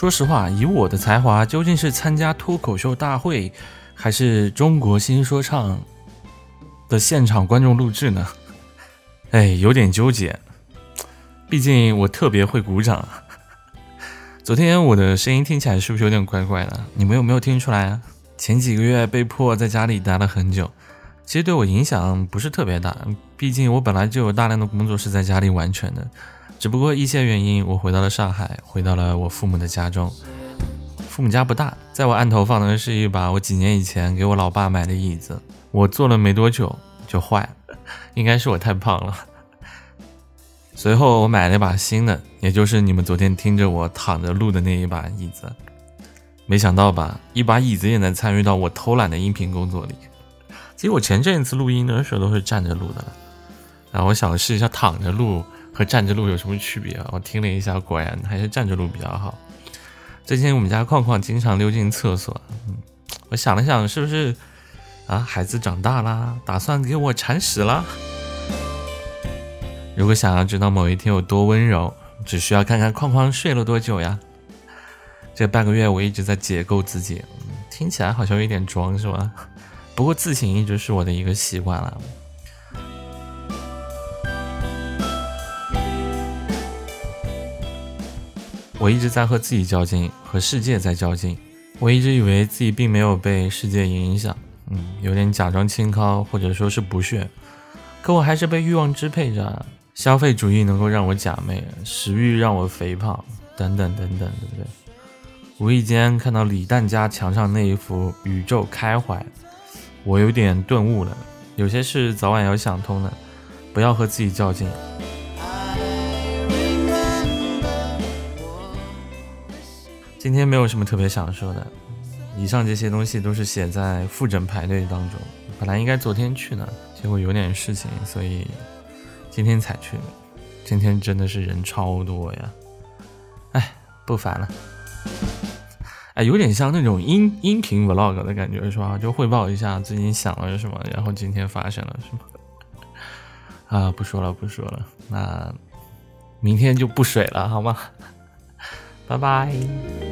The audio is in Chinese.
说实话，以我的才华，究竟是参加脱口秀大会，还是中国新说唱的现场观众录制呢？哎，有点纠结。毕竟我特别会鼓掌。昨天我的声音听起来是不是有点怪怪的？你们有没有听出来啊？前几个月被迫在家里待了很久，其实对我影响不是特别大。毕竟我本来就有大量的工作是在家里完成的。只不过一些原因，我回到了上海，回到了我父母的家中。父母家不大，在我案头放的是一把我几年以前给我老爸买的椅子，我坐了没多久就坏了，应该是我太胖了。随后我买了一把新的，也就是你们昨天听着我躺着录的那一把椅子。没想到吧，一把椅子也能参与到我偷懒的音频工作里。其实我前阵子录音的时候都是站着录的，然后我想试一下躺着录。和站着录有什么区别啊？我听了一下，果然还是站着录比较好。最近我们家框框经常溜进厕所，嗯，我想了想，是不是啊？孩子长大啦，打算给我铲屎了？如果想要知道某一天有多温柔，只需要看看框框睡了多久呀。这半个月我一直在解构自己，听起来好像有点装，是吧？不过自省一直是我的一个习惯了。我一直在和自己较劲，和世界在较劲。我一直以为自己并没有被世界影响，嗯，有点假装清高，或者说是不屑。可我还是被欲望支配着。消费主义能够让我假寐，食欲让我肥胖，等等等等，对不对？无意间看到李诞家墙上那一幅“宇宙开怀”，我有点顿悟了。有些事早晚要想通的，不要和自己较劲。今天没有什么特别想说的，以上这些东西都是写在复诊排队当中。本来应该昨天去呢，结果有点事情，所以今天才去。今天真的是人超多呀！哎，不烦了。哎，有点像那种音音频 vlog 的感觉，是吧？就汇报一下最近想了什么，然后今天发生了什么。啊，不说了，不说了，那明天就不水了，好吗？拜拜。